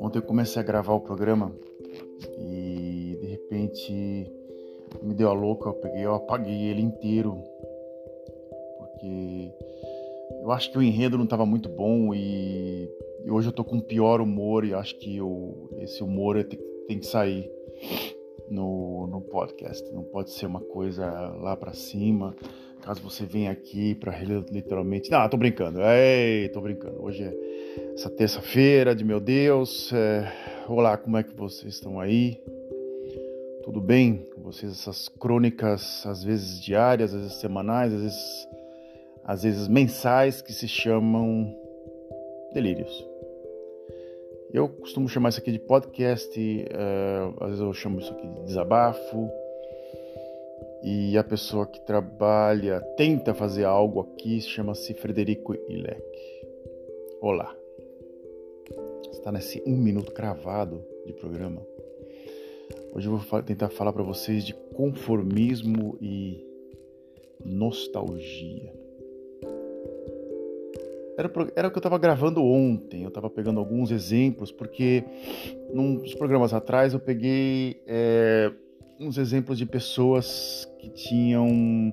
Ontem eu comecei a gravar o programa e de repente me deu a louca, eu peguei, eu apaguei ele inteiro porque eu acho que o enredo não estava muito bom e, hoje eu tô com pior humor e acho que eu, esse humor tem, tem que sair no, no podcast. Não pode ser uma coisa lá para cima. Caso você venha aqui para literalmente. Não, tô brincando. Ei, tô brincando. Hoje é essa terça-feira de meu Deus. É... Olá, como é que vocês estão aí? Tudo bem com vocês? Essas crônicas, às vezes diárias, às vezes semanais, às vezes, às vezes mensais, que se chamam delírios. Eu costumo chamar isso aqui de podcast, uh, às vezes eu chamo isso aqui de desabafo. E a pessoa que trabalha, tenta fazer algo aqui, chama-se Frederico Ilek. Olá. Está nesse um minuto cravado de programa. Hoje eu vou tentar falar para vocês de conformismo e nostalgia. Era, era o que eu estava gravando ontem. Eu estava pegando alguns exemplos, porque nos programas atrás eu peguei é, uns exemplos de pessoas que tinham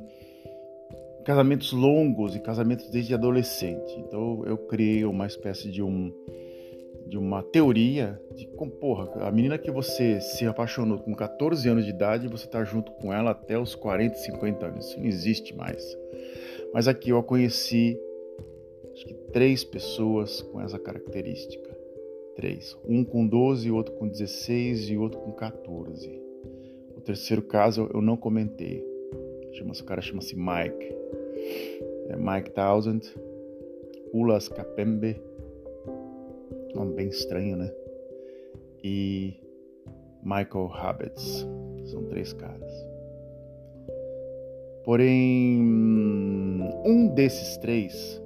casamentos longos e casamentos desde adolescente. Então eu criei uma espécie de um de uma teoria de porra, a menina que você se apaixonou com 14 anos de idade, você tá junto com ela até os 40, 50 anos. Isso não existe mais. Mas aqui eu conheci acho que três pessoas com essa característica. Três. Um com 12, outro com 16 e outro com 14. Terceiro caso eu não comentei. Chama o cara chama-se Mike. É Mike Thousand, Ulas Kapembe. Nome bem estranho, né? E Michael Habets. São três caras. Porém, um desses três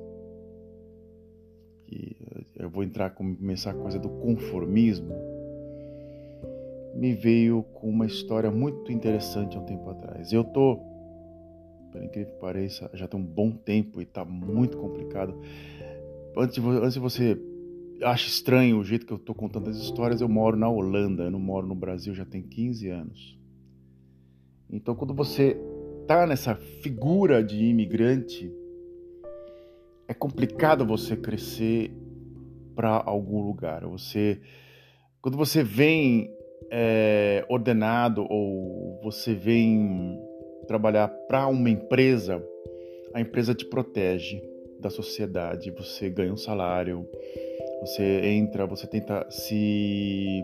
eu vou entrar começar a coisa do conformismo, me veio com uma história muito interessante há um tempo atrás. Eu tô, por incrível que pareça, já tem um bom tempo e está muito complicado. Antes de, antes de você acha estranho o jeito que eu estou contando as histórias, eu moro na Holanda, eu não moro no Brasil já tem 15 anos. Então, quando você tá nessa figura de imigrante, é complicado você crescer para algum lugar. Você, quando você vem é, ordenado ou você vem trabalhar para uma empresa, a empresa te protege da sociedade. Você ganha um salário, você entra, você tenta se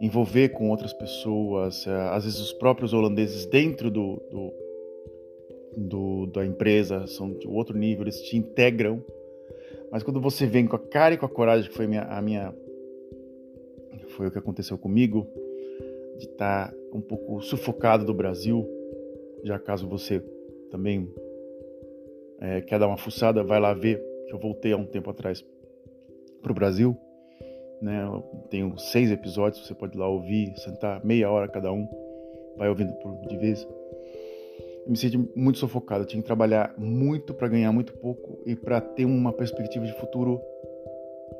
envolver com outras pessoas, é, às vezes os próprios holandeses dentro do, do, do da empresa são de outro nível, eles te integram mas quando você vem com a cara e com a coragem, que foi minha, a minha foi o que aconteceu comigo, de estar tá um pouco sufocado do Brasil, já caso você também é, quer dar uma fuçada, vai lá ver que eu voltei há um tempo atrás para o Brasil. Né? Eu tenho seis episódios, você pode ir lá ouvir, sentar meia hora cada um, vai ouvindo de vez eu me senti muito sufocado. Eu tinha que trabalhar muito para ganhar muito pouco e para ter uma perspectiva de futuro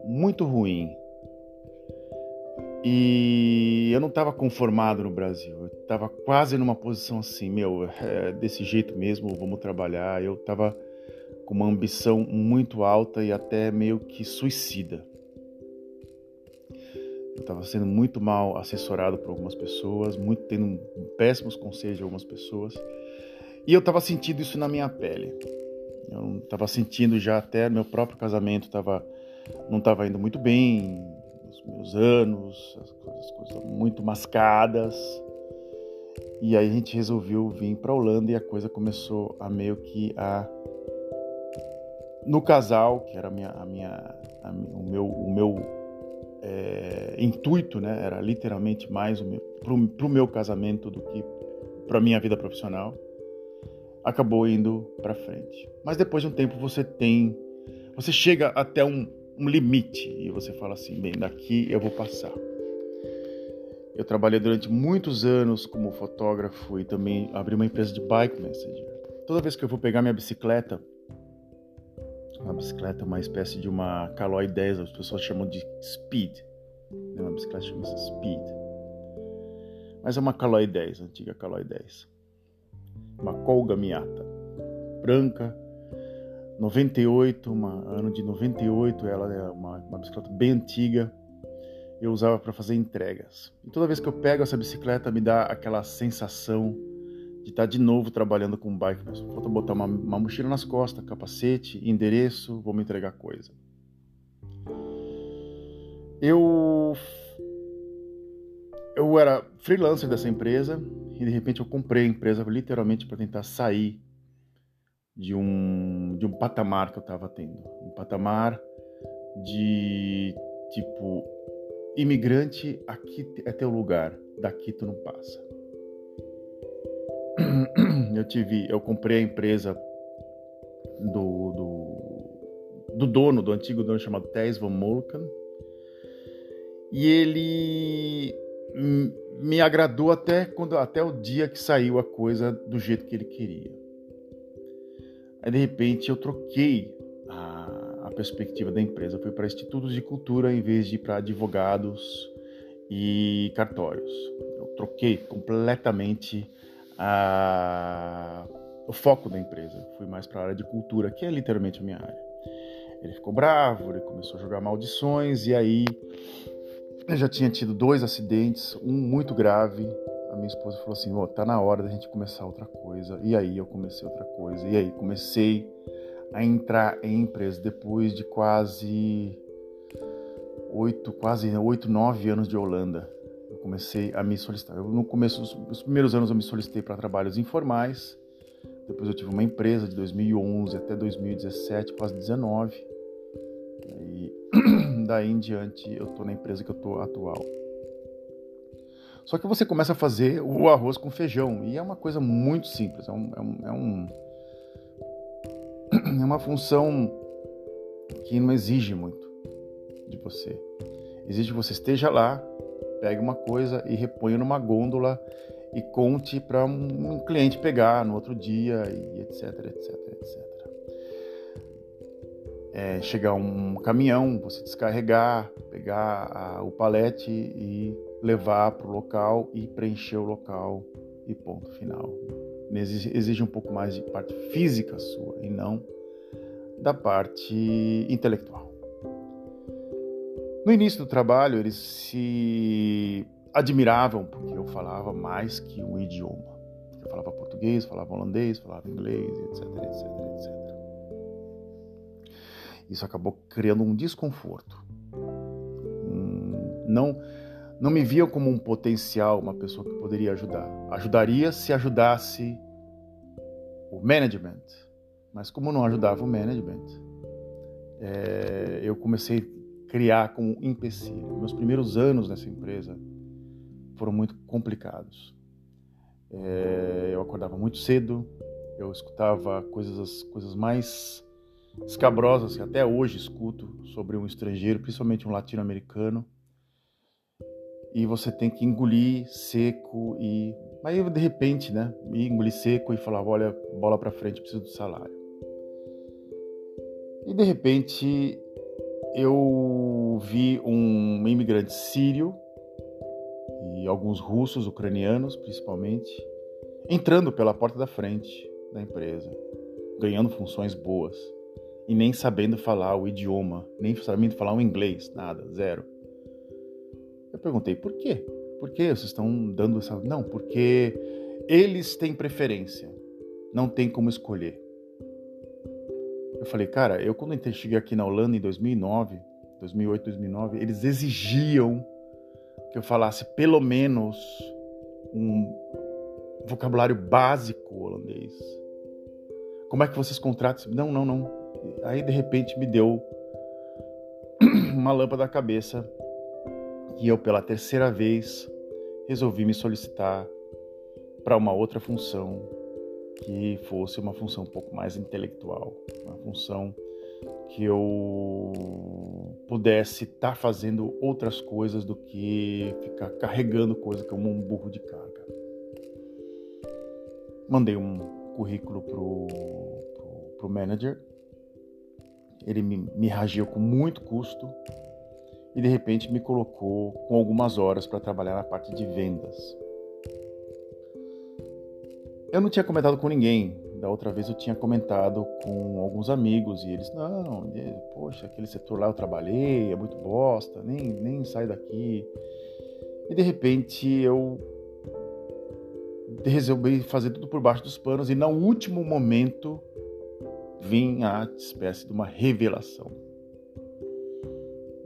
muito ruim. E eu não estava conformado no Brasil. Eu estava quase numa posição assim, meu, é desse jeito mesmo, vamos trabalhar. Eu estava com uma ambição muito alta e até meio que suicida. Eu estava sendo muito mal assessorado por algumas pessoas, muito tendo péssimos conselhos de algumas pessoas. E eu estava sentindo isso na minha pele. Eu estava sentindo já até meu próprio casamento tava, não estava indo muito bem, os meus anos, as coisas, as coisas muito mascadas. E aí a gente resolveu vir para Holanda e a coisa começou a meio que a no casal, que era a minha, a minha, a, o meu, o meu é, intuito, né, era literalmente mais para o meu casamento do que para minha vida profissional acabou indo para frente. Mas depois de um tempo você tem, você chega até um, um limite e você fala assim, bem, daqui eu vou passar. Eu trabalhei durante muitos anos como fotógrafo e também abri uma empresa de bike messenger. Toda vez que eu vou pegar minha bicicleta, Uma bicicleta uma espécie de uma Caloi 10, as pessoas chamam de Speed. Né? Uma bicicleta chama-se Speed. Mas é uma Caloi 10, antiga Caloi 10. Uma Colga Miata. Branca, 98, uma, ano de 98, ela é uma, uma bicicleta bem antiga. Eu usava para fazer entregas. E toda vez que eu pego essa bicicleta, me dá aquela sensação de estar tá de novo trabalhando com bike. Falta botar uma, uma mochila nas costas, capacete, endereço, vou me entregar coisa. Eu eu era freelancer dessa empresa e de repente eu comprei a empresa literalmente para tentar sair de um de um patamar que eu estava tendo, um patamar de tipo imigrante aqui é teu lugar, daqui tu não passa. Eu tive, eu comprei a empresa do, do, do dono, do antigo dono chamado Thijs van Molken, e ele me agradou até quando até o dia que saiu a coisa do jeito que ele queria. Aí de repente eu troquei a, a perspectiva da empresa, fui para institutos de cultura em vez de para advogados e cartórios. Eu troquei completamente a, o foco da empresa, fui mais para a área de cultura, que é literalmente a minha área. Ele ficou bravo, ele começou a jogar maldições e aí eu já tinha tido dois acidentes, um muito grave a minha esposa falou assim: oh, tá na hora da gente começar outra coisa. E aí eu comecei outra coisa. E aí comecei a entrar em empresa depois de quase oito, quase oito, nove anos de Holanda. Eu comecei a me solicitar. Eu, no começo dos primeiros anos eu me solicitei para trabalhos informais. Depois eu tive uma empresa de 2011 até 2017, quase 19. E daí em diante eu tô na empresa que eu tô atual. Só que você começa a fazer o arroz com feijão e é uma coisa muito simples, é, um, é, um, é, um, é uma função que não exige muito de você. Exige que você esteja lá, pegue uma coisa e reponha numa gôndola e conte para um cliente pegar no outro dia e etc, etc, etc. É, chegar um caminhão, você descarregar, pegar a, o palete e levar para o local e preencher o local e ponto final. Exige um pouco mais de parte física sua e não da parte intelectual. No início do trabalho, eles se admiravam porque eu falava mais que um idioma. Eu falava português, falava holandês, falava inglês, etc, etc, etc. Isso acabou criando um desconforto. não não me via como um potencial, uma pessoa que poderia ajudar. Ajudaria se ajudasse o management, mas como não ajudava o management, é, eu comecei a criar como empecilho. Meus primeiros anos nessa empresa foram muito complicados. É, eu acordava muito cedo, eu escutava coisas, coisas mais escabrosas que até hoje escuto sobre um estrangeiro, principalmente um latino-americano e você tem que engolir seco e aí de repente, né, engolir seco e falar, olha, bola para frente, preciso do salário. E de repente eu vi um imigrante sírio e alguns russos, ucranianos principalmente, entrando pela porta da frente da empresa, ganhando funções boas e nem sabendo falar o idioma, nem sabendo falar o inglês, nada, zero. Eu perguntei por quê? Por que vocês estão dando essa. Não, porque eles têm preferência. Não tem como escolher. Eu falei, cara, eu quando eu cheguei aqui na Holanda em 2009, 2008, 2009, eles exigiam que eu falasse pelo menos um vocabulário básico holandês. Como é que vocês contratam? Não, não, não. Aí de repente me deu uma lâmpada na cabeça e eu, pela terceira vez, resolvi me solicitar para uma outra função que fosse uma função um pouco mais intelectual, uma função que eu pudesse estar tá fazendo outras coisas do que ficar carregando coisa como um burro de carga. Mandei um currículo pro, pro, pro manager ele me, me reagiu com muito custo e de repente me colocou com algumas horas para trabalhar na parte de vendas. Eu não tinha comentado com ninguém. Da outra vez eu tinha comentado com alguns amigos e eles, não, poxa, aquele setor lá eu trabalhei, é muito bosta, nem, nem sai daqui. E de repente eu resolvi fazer tudo por baixo dos panos e no último momento vim a espécie de uma revelação.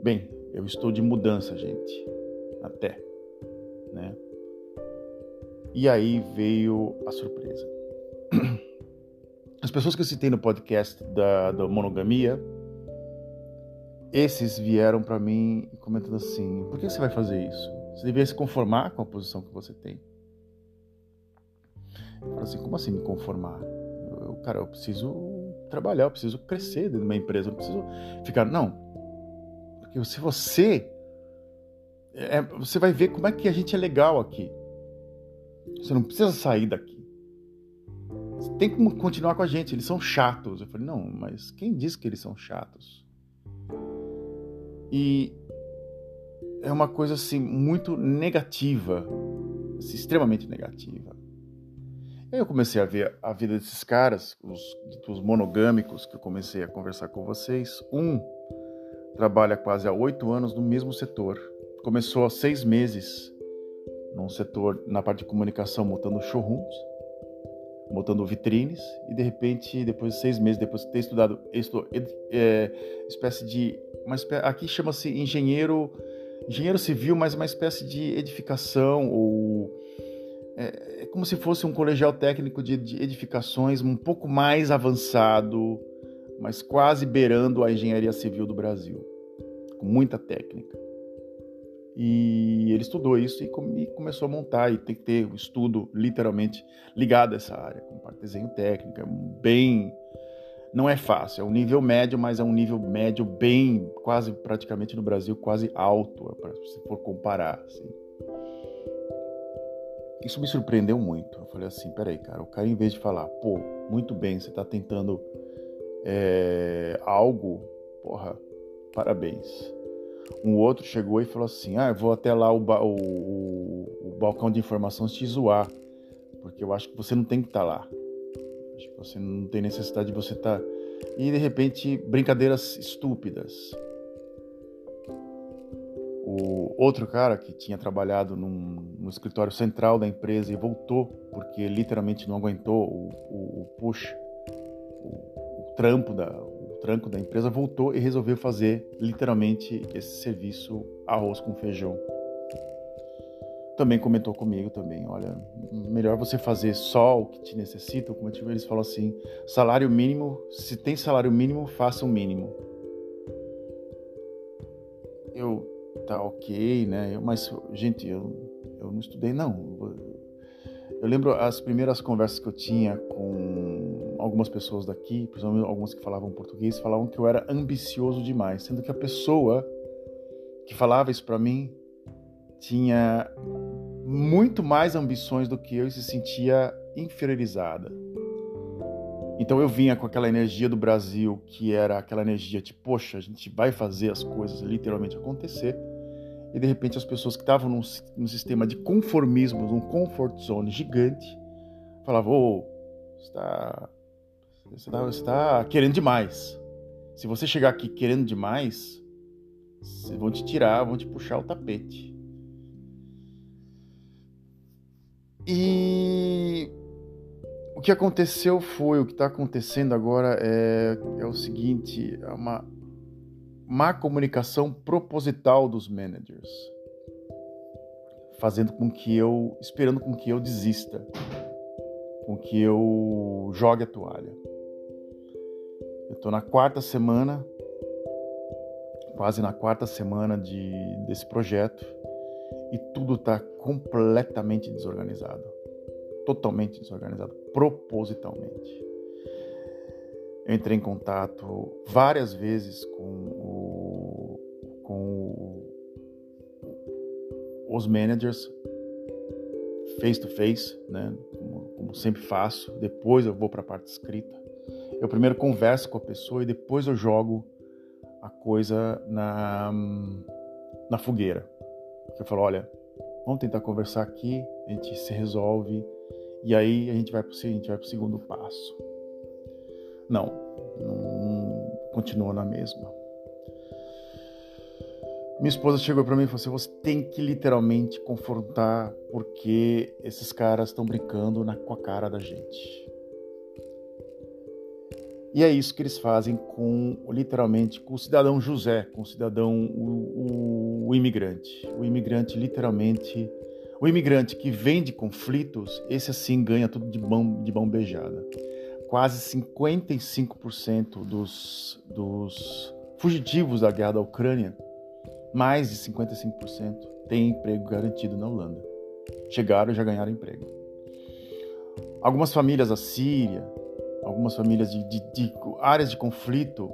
Bem, eu estou de mudança, gente. Até, né? E aí veio a surpresa. As pessoas que eu citei no podcast da, da monogamia, esses vieram para mim comentando assim: por que você vai fazer isso? Você deveria se conformar com a posição que você tem. Eu falo assim: como assim me conformar? Eu, cara, eu preciso trabalhar, eu preciso crescer dentro de uma empresa, eu não preciso ficar. Não. Porque se você. É, você vai ver como é que a gente é legal aqui. Você não precisa sair daqui. Você tem que continuar com a gente. Eles são chatos. Eu falei, não, mas quem diz que eles são chatos? E é uma coisa assim muito negativa, assim, extremamente negativa. Aí eu comecei a ver a vida desses caras, os, os monogâmicos que eu comecei a conversar com vocês. Um trabalha quase há oito anos no mesmo setor. Começou há seis meses num setor na parte de comunicação montando showrooms, montando vitrines e de repente depois de seis meses depois de ter estudado estudou, é, espécie de uma espécie, aqui chama-se engenheiro engenheiro civil mas uma espécie de edificação ou é, é como se fosse um colegial técnico de edificações um pouco mais avançado mas quase beirando a engenharia civil do Brasil com muita técnica e ele estudou isso e começou a montar, e tem que ter um estudo literalmente ligado a essa área, com parte de desenho técnico, é bem. Não é fácil, é um nível médio, mas é um nível médio bem, quase praticamente no Brasil, quase alto, se for comparar. Assim. Isso me surpreendeu muito. Eu falei assim: peraí, cara, o cara, em vez de falar, pô, muito bem, você está tentando é, algo, porra, parabéns um outro chegou e falou assim: Ah, eu vou até lá o, o, o, balcão de informações te zoar, porque eu acho que você não tem que estar tá lá. Acho que você não tem necessidade de você estar. Tá... E de repente, brincadeiras estúpidas. O outro cara que tinha trabalhado num, no escritório central da empresa e voltou porque literalmente não aguentou o, o, o push, o, o trampo da, tranco da empresa, voltou e resolveu fazer literalmente esse serviço arroz com feijão. Também comentou comigo também, olha, melhor você fazer só o que te necessita, como eu eles falam assim, salário mínimo, se tem salário mínimo, faça o mínimo. Eu, tá ok, né, eu, mas, gente, eu, eu não estudei não. Eu lembro as primeiras conversas que eu tinha com algumas pessoas daqui, principalmente algumas que falavam português, falavam que eu era ambicioso demais, sendo que a pessoa que falava isso para mim tinha muito mais ambições do que eu e se sentia inferiorizada. Então eu vinha com aquela energia do Brasil, que era aquela energia de, poxa, a gente vai fazer as coisas literalmente acontecer. E de repente as pessoas que estavam num, num sistema de conformismo, num comfort zone gigante, falavam: Ô, oh, está você está tá querendo demais. Se você chegar aqui querendo demais, vão te tirar, vão te puxar o tapete. E o que aconteceu foi, o que está acontecendo agora é, é o seguinte: é uma má comunicação proposital dos managers, fazendo com que eu, esperando com que eu desista, com que eu jogue a toalha. Eu estou na quarta semana, quase na quarta semana de, desse projeto e tudo está completamente desorganizado. Totalmente desorganizado, propositalmente. Eu entrei em contato várias vezes com, o, com o, os managers face to face, né? Como, como sempre faço. Depois eu vou para a parte escrita Eu primeiro converso com a pessoa e depois eu jogo a coisa na, na fogueira. Eu falo, olha, vamos tentar conversar aqui, a gente se resolve e aí a gente vai para o segundo passo. Não, não continua na mesma. Minha esposa chegou para mim e falou assim: você tem que literalmente confrontar porque esses caras estão brincando na, com a cara da gente. E é isso que eles fazem com, literalmente, com o cidadão José, com o cidadão, o, o, o imigrante. O imigrante, literalmente, o imigrante que vem de conflitos, esse assim ganha tudo de mão, de mão beijada. Quase 55% dos, dos fugitivos da guerra da Ucrânia mais de 55% têm emprego garantido na Holanda. Chegaram e já ganharam emprego. Algumas famílias da Síria, algumas famílias de, de, de áreas de conflito,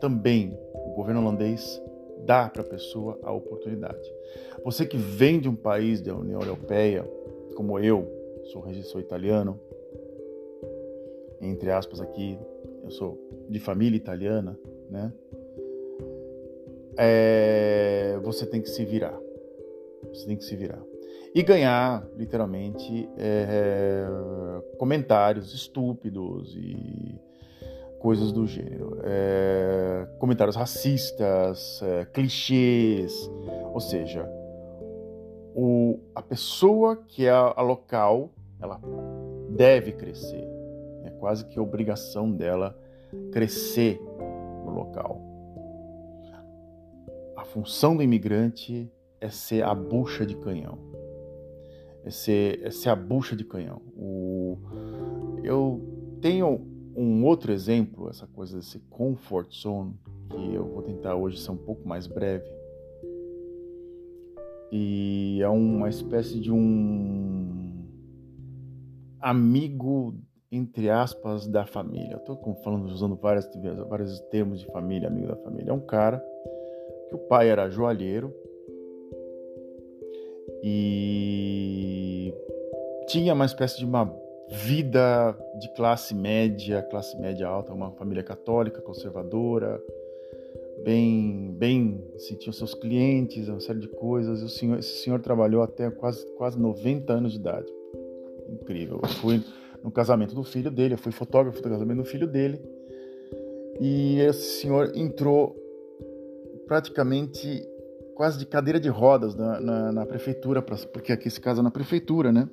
também o governo holandês dá para a pessoa a oportunidade. Você que vem de um país da União Europeia, como eu, sou, sou italiano, entre aspas aqui, eu sou de família italiana, né? é, você tem que se virar. Você tem que se virar. E ganhar, literalmente, é, comentários estúpidos e coisas do gênero. É, comentários racistas, é, clichês. Ou seja, o, a pessoa que é a, a local, ela deve crescer. É quase que obrigação dela crescer no local. A função do imigrante é ser a bucha de canhão. É ser, é ser a bucha de canhão. O, eu tenho um outro exemplo, essa coisa desse comfort zone, que eu vou tentar hoje ser um pouco mais breve. E é uma espécie de um amigo, entre aspas, da família. Estou falando, usando vários, vários termos de família, amigo da família. É um cara que o pai era joalheiro e tinha uma espécie de uma vida de classe média, classe média alta, uma família católica, conservadora, bem, bem, assim, tinha seus clientes, uma série de coisas. O senhor, esse senhor trabalhou até quase, quase 90 anos de idade. Incrível. Eu fui no casamento do filho dele, eu fui fotógrafo do casamento do filho dele. E esse senhor entrou praticamente quase de cadeira de rodas na, na, na prefeitura, pra, porque aqui se casa na prefeitura, né?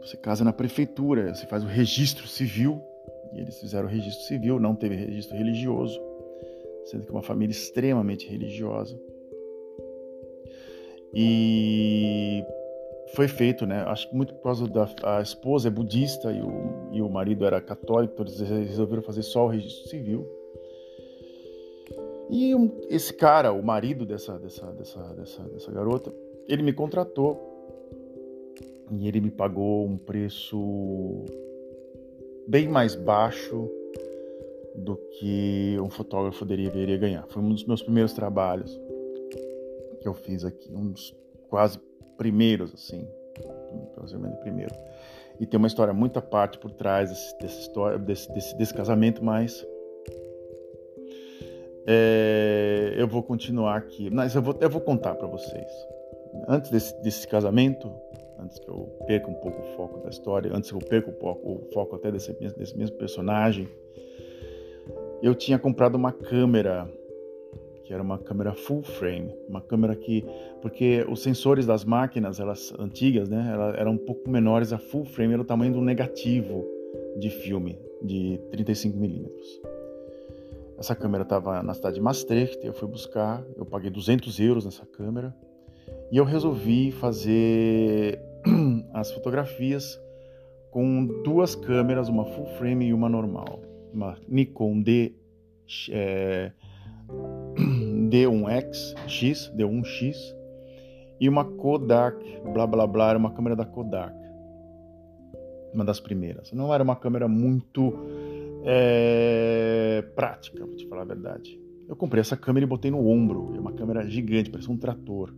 Você casa na prefeitura, você faz o registro civil, e eles fizeram o registro civil, não teve registro religioso, sendo que é uma família extremamente religiosa. E foi feito, né? Acho que muito por causa da a esposa é budista e o, e o marido era católico, então eles resolveram fazer só o registro civil. E esse cara, o marido dessa, dessa, dessa, dessa, dessa garota, ele me contratou e ele me pagou um preço bem mais baixo do que um fotógrafo deveria ganhar. Foi um dos meus primeiros trabalhos que eu fiz aqui, um dos quase primeiros, assim, possivelmente primeiro. E tem uma história muito à parte por trás desse, dessa história, desse, desse, desse casamento, mas é, eu vou continuar aqui, mas eu vou, eu vou contar para vocês. Antes desse, desse, casamento, antes que eu perca um pouco o foco da história, antes que eu perca o foco, o foco até desse, desse mesmo personagem, eu tinha comprado uma câmera que era uma câmera full frame, uma câmera que porque os sensores das máquinas, elas antigas, né, elas eram um pouco menores, a full frame era o tamanho do negativo de filme de 35 milímetros. Essa câmera estava na cidade de Maastricht, eu fui buscar, eu paguei 200 euros nessa câmera e eu resolvi fazer as fotografias com duas câmeras, uma full frame e uma normal, uma Nikon D, é, D1X X, D1X e uma Kodak, blá blá blá, era uma câmera da Kodak, uma das primeiras. Não era uma câmera muito é, prática, vou te falar a verdade. Eu comprei essa câmera e botei no ombro, é uma câmera gigante, parece um trator.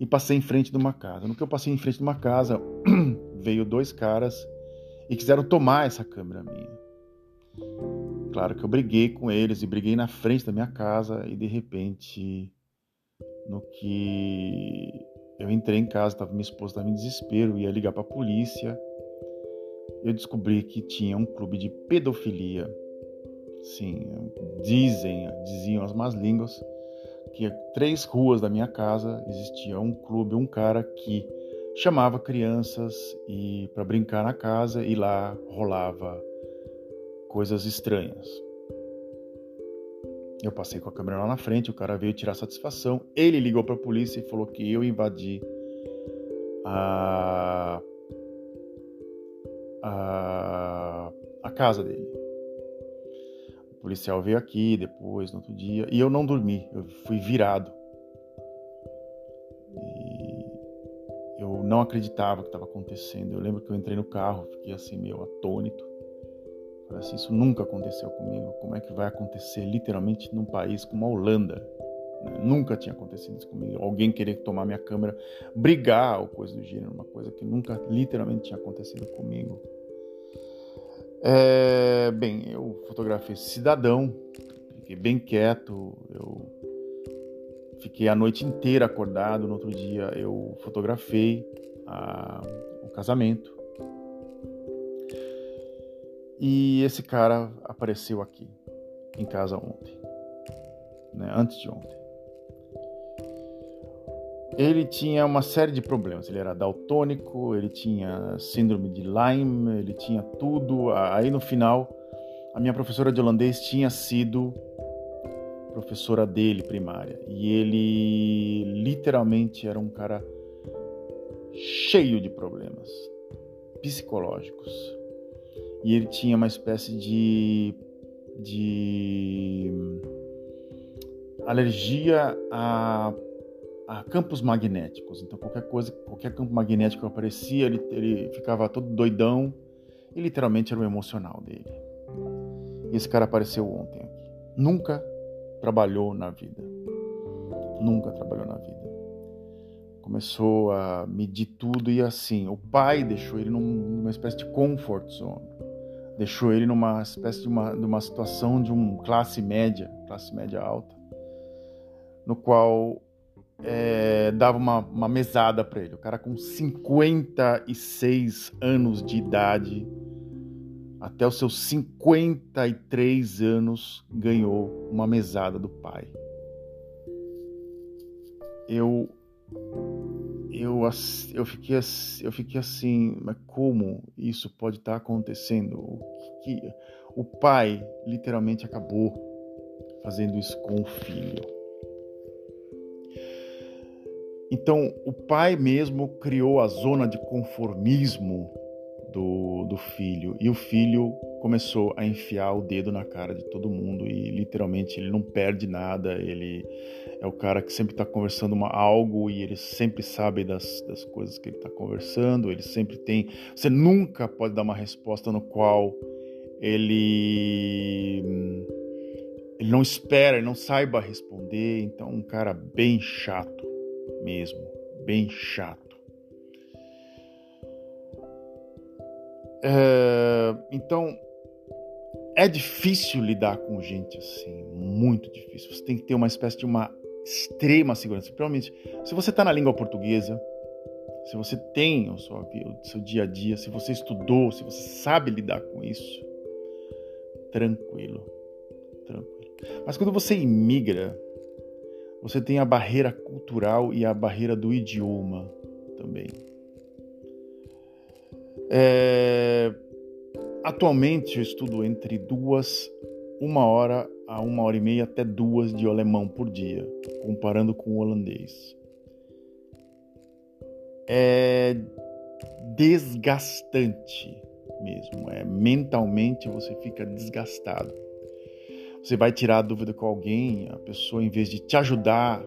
E passei em frente de uma casa. No que eu passei em frente de uma casa, veio dois caras e quiseram tomar essa câmera minha. Claro que eu briguei com eles e briguei na frente da minha casa e de repente, no que eu entrei em casa, minha esposa estava em desespero, ia ligar para a polícia. Eu descobri que tinha um clube de pedofilia. Sim, dizem, diziam as más línguas que três ruas da minha casa existia um clube, um cara que chamava crianças e para brincar na casa e lá rolava coisas estranhas. Eu passei com a câmera lá na frente, o cara veio tirar satisfação. Ele ligou para a polícia e falou que eu invadi a, a, a casa dele. O policial veio aqui depois, no outro dia, e eu não dormi, eu fui virado. E eu não acreditava que estava acontecendo. Eu lembro que eu entrei no carro, fiquei assim meio atônito. Falei assim, isso nunca aconteceu comigo. Como é que vai acontecer literalmente num país como a Holanda? Nunca tinha acontecido isso comigo. Alguém querer tomar minha câmera, brigar ou coisa do gênero, uma coisa que nunca literalmente tinha acontecido comigo. É, bem, eu fotografei esse cidadão, fiquei bem quieto, eu fiquei a noite inteira acordado. No outro dia eu fotografei a, o casamento. E esse cara apareceu aqui, em casa ontem, né, antes de ontem. Ele tinha uma série de problemas. Ele era daltônico, ele tinha síndrome de Lyme, ele tinha tudo. Aí no final, a minha professora de holandês tinha sido professora dele primária. E ele literalmente era um cara cheio de problemas psicológicos e ele tinha uma espécie de, de alergia a, a campos magnéticos. Então qualquer coisa, qualquer campo magnético que aparecia, ele, ele ficava todo doidão e literalmente era o emocional dele. E esse cara apareceu ontem. Nunca trabalhou na vida. Nunca trabalhou na vida começou a medir tudo e assim, o pai deixou ele numa espécie de comfort zone deixou ele numa espécie de uma, de uma situação de um classe média, classe média alta, no qual é, dava uma, uma mesada para ele. O cara com 56 anos de idade, até os seus 53 anos, ganhou uma mesada do pai. Eu eu, eu, fiquei, eu fiquei assim, mas como isso pode estar tá acontecendo? O, que, o pai literalmente acabou fazendo isso com o filho. Então, o pai mesmo criou a zona de conformismo do, do filho, e o filho começou a enfiar o dedo na cara de todo mundo e literalmente ele não perde nada, ele é o cara que sempre está conversando uma, algo e ele sempre sabe das, das coisas que ele está conversando, ele sempre tem. Você nunca pode dar uma resposta no qual ele, ele não espera, ele não saiba responder, então um cara bem chato mesmo, bem chato. É, então é difícil lidar com gente assim, muito difícil. Você tem que ter uma espécie de uma extrema segurança. Principalmente se você está na língua portuguesa, se você tem o seu, o seu dia a dia, se você estudou, se você sabe lidar com isso, tranquilo, tranquilo. Mas quando você imigra, você tem a barreira cultural e a barreira do idioma também. É... Atualmente eu estudo entre duas, uma hora a uma hora e meia até duas de alemão por dia, comparando com o holandês. É desgastante mesmo, é mentalmente você fica desgastado. Você vai tirar a dúvida com alguém, a pessoa em vez de te ajudar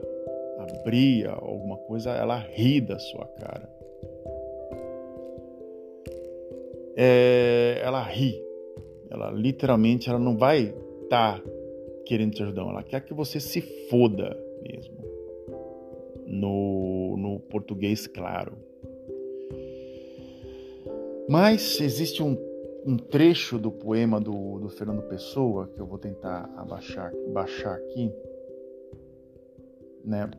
abrir alguma coisa, ela ri da sua cara. É, ela ri. Ela literalmente ela não vai estar tá querendo te ajudar, ela quer que você se foda mesmo. No, no português claro. Mas existe um um trecho do poema do, do Fernando Pessoa, que eu vou tentar abaixar, baixar aqui, né?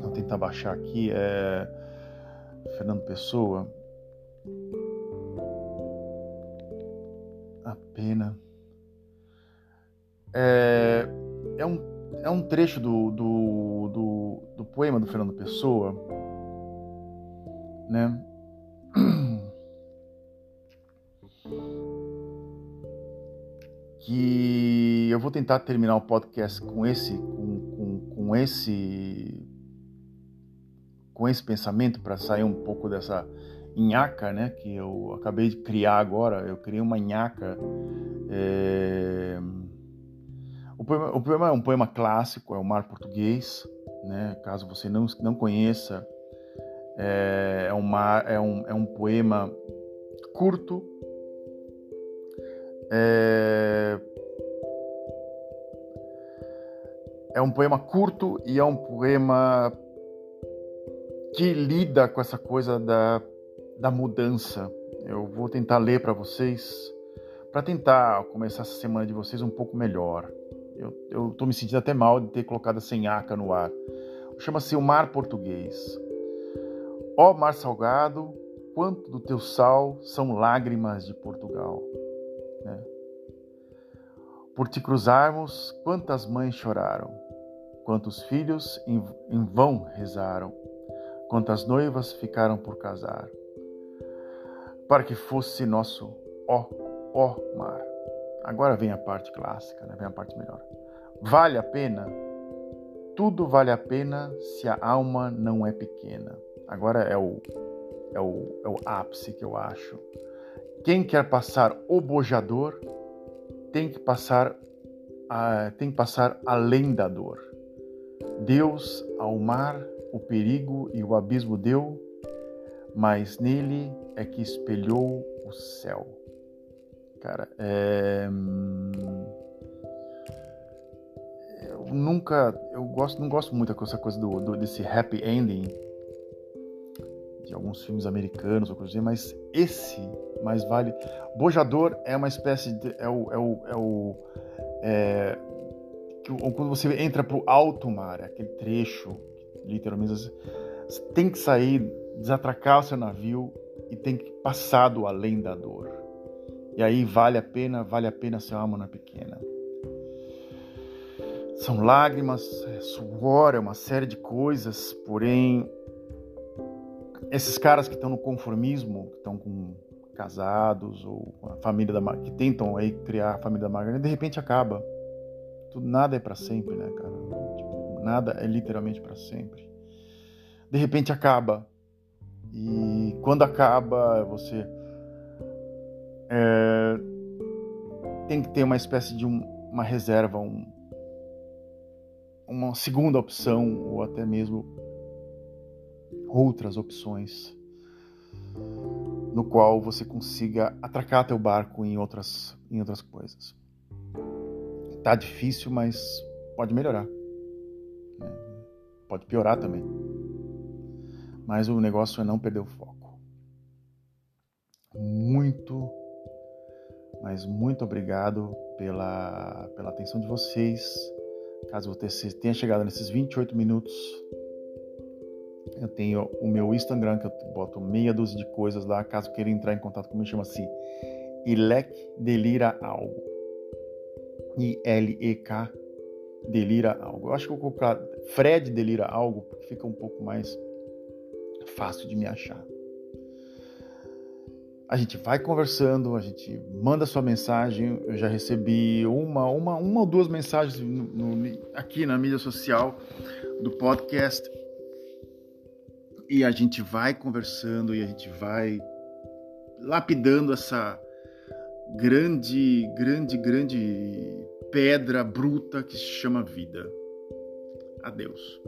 Vou tentar baixar aqui, é Fernando Pessoa. A pena. É, é, um, é um trecho do, do, do, do poema do Fernando Pessoa, né? Que eu vou tentar terminar o podcast com esse com, com, com esse com esse pensamento para sair um pouco dessa nhaca, né, que eu acabei de criar agora. Eu criei uma nhaca. É... O, poema, o poema é um poema clássico, é o Mar Português, né? Caso você não não conheça, é, é, um, mar, é, um, é um poema curto, é... é um poema curto e é um poema que lida com essa coisa da, da mudança. Eu vou tentar ler para vocês, para tentar começar essa semana de vocês um pouco melhor. Eu estou me sentindo até mal de ter colocado a senhaca no ar. Chama-se O Mar Português. Ó mar salgado, quanto do teu sal são lágrimas de Portugal. Por te cruzarmos, quantas mães choraram, quantos filhos em vão rezaram, quantas noivas ficaram por casar, para que fosse nosso ó, ó mar. Agora vem a parte clássica, né? vem a parte melhor. Vale a pena? Tudo vale a pena se a alma não é pequena. Agora é o, é o, é o ápice que eu acho. Quem quer passar o bojador tem que passar a, tem que passar além da dor. Deus ao mar o perigo e o abismo deu, mas nele é que espelhou o céu. Cara, é... eu nunca, eu gosto, não gosto muito dessa coisa do, do desse happy ending de alguns filmes americanos ou coisa assim, mas esse mais vale. Bojador é uma espécie de. É o. É o, é o é, quando você entra pro alto mar, é aquele trecho, literalmente, você tem que sair, desatracar o seu navio e tem que passar do além da dor. E aí vale a pena, vale a pena ser uma alma pequena. São lágrimas, é suor, é uma série de coisas, porém esses caras que estão no conformismo, que estão com casados ou a família da que tentam aí criar a família da Margarida, de repente acaba. Tudo nada é para sempre, né, cara? Tipo, nada é literalmente para sempre. De repente acaba. E quando acaba, você é, tem que ter uma espécie de um, uma reserva, um, uma segunda opção ou até mesmo outras opções no qual você consiga atracar teu barco em outras, em outras coisas. Tá difícil, mas pode melhorar. Né? Pode piorar também. Mas o negócio é não perder o foco. Muito, mas muito obrigado pela, pela atenção de vocês. Caso você tenha chegado nesses 28 minutos eu tenho o meu Instagram, que eu boto meia dúzia de coisas lá. Caso queira entrar em contato comigo, chama-se Ilek Delira Algo. I-L-E-K Delira Algo. Eu acho que eu vou colocar Fred Delira Algo, porque fica um pouco mais fácil de me achar. A gente vai conversando, a gente manda sua mensagem. Eu já recebi uma, uma, uma ou duas mensagens no, no, aqui na mídia social do podcast e a gente vai conversando e a gente vai lapidando essa grande, grande, grande pedra bruta que se chama vida. Adeus.